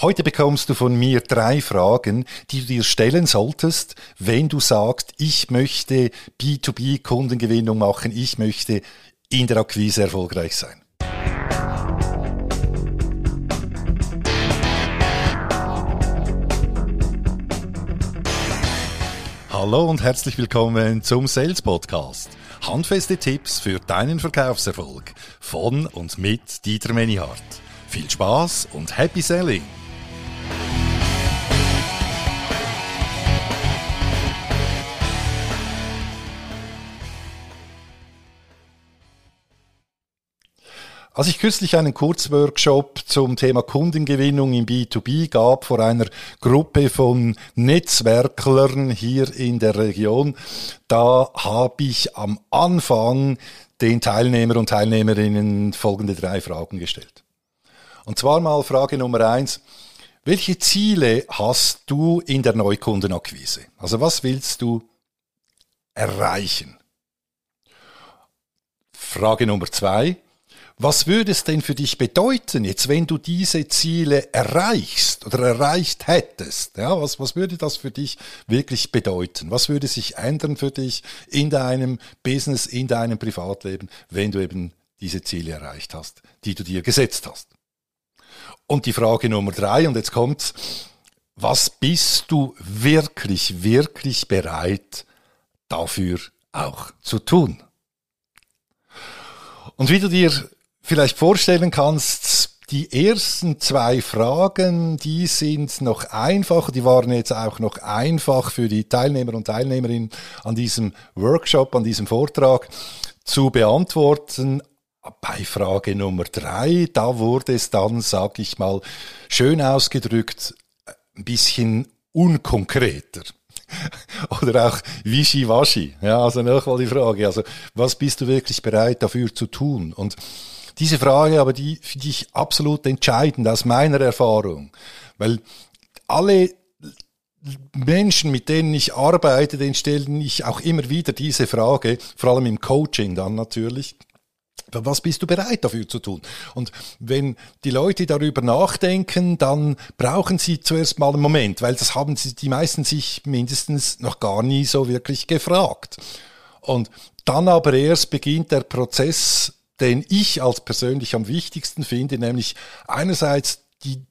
Heute bekommst du von mir drei Fragen, die du dir stellen solltest, wenn du sagst, ich möchte B2B-Kundengewinnung machen, ich möchte in der Akquise erfolgreich sein. Hallo und herzlich willkommen zum Sales Podcast. Handfeste Tipps für deinen Verkaufserfolg von und mit Dieter Menihardt. Viel Spaß und Happy Selling! Als ich kürzlich einen Kurzworkshop zum Thema Kundengewinnung im B2B gab vor einer Gruppe von Netzwerklern hier in der Region, da habe ich am Anfang den Teilnehmer und Teilnehmerinnen folgende drei Fragen gestellt. Und zwar mal Frage Nummer eins. Welche Ziele hast du in der Neukundenakquise? Also was willst du erreichen? Frage Nummer zwei. Was würde es denn für dich bedeuten, jetzt wenn du diese Ziele erreichst oder erreicht hättest? Ja, was, was würde das für dich wirklich bedeuten? Was würde sich ändern für dich in deinem Business, in deinem Privatleben, wenn du eben diese Ziele erreicht hast, die du dir gesetzt hast? Und die Frage Nummer drei, und jetzt kommt's, was bist du wirklich, wirklich bereit dafür auch zu tun? Und wie du dir vielleicht vorstellen kannst, die ersten zwei Fragen, die sind noch einfach, die waren jetzt auch noch einfach für die Teilnehmer und Teilnehmerinnen an diesem Workshop, an diesem Vortrag zu beantworten. Bei Frage Nummer drei, da wurde es dann, sag ich mal, schön ausgedrückt, ein bisschen unkonkreter. Oder auch Wischiwaschi. Ja, also nochmal die Frage. Also, was bist du wirklich bereit dafür zu tun? Und diese Frage aber, die finde ich absolut entscheidend aus meiner Erfahrung, weil alle Menschen, mit denen ich arbeite, denen stelle ich auch immer wieder diese Frage, vor allem im Coaching dann natürlich. Was bist du bereit dafür zu tun? Und wenn die Leute darüber nachdenken, dann brauchen sie zuerst mal einen Moment, weil das haben sie die meisten sich mindestens noch gar nie so wirklich gefragt. Und dann aber erst beginnt der Prozess den ich als persönlich am wichtigsten finde, nämlich einerseits die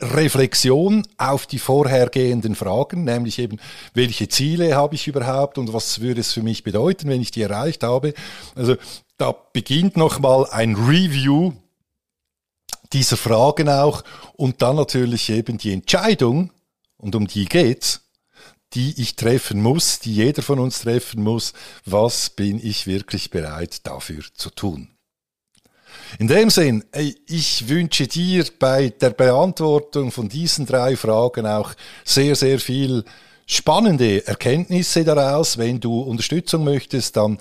Reflexion auf die vorhergehenden Fragen, nämlich eben, welche Ziele habe ich überhaupt und was würde es für mich bedeuten, wenn ich die erreicht habe. Also da beginnt nochmal ein Review dieser Fragen auch und dann natürlich eben die Entscheidung, und um die geht's, die ich treffen muss, die jeder von uns treffen muss, was bin ich wirklich bereit dafür zu tun. In dem Sinn, ich wünsche dir bei der Beantwortung von diesen drei Fragen auch sehr, sehr viel spannende Erkenntnisse daraus. Wenn du Unterstützung möchtest, dann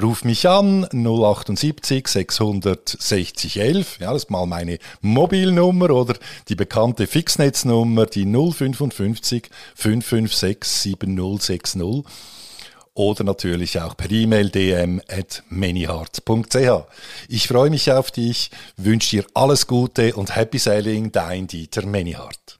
ruf mich an 078 660 11. Ja, das ist mal meine Mobilnummer oder die bekannte Fixnetznummer, die 055 556 7060 oder natürlich auch per E-Mail dm at manyheart.ch. Ich freue mich auf dich, wünsche dir alles Gute und Happy Sailing, dein Dieter Manyheart.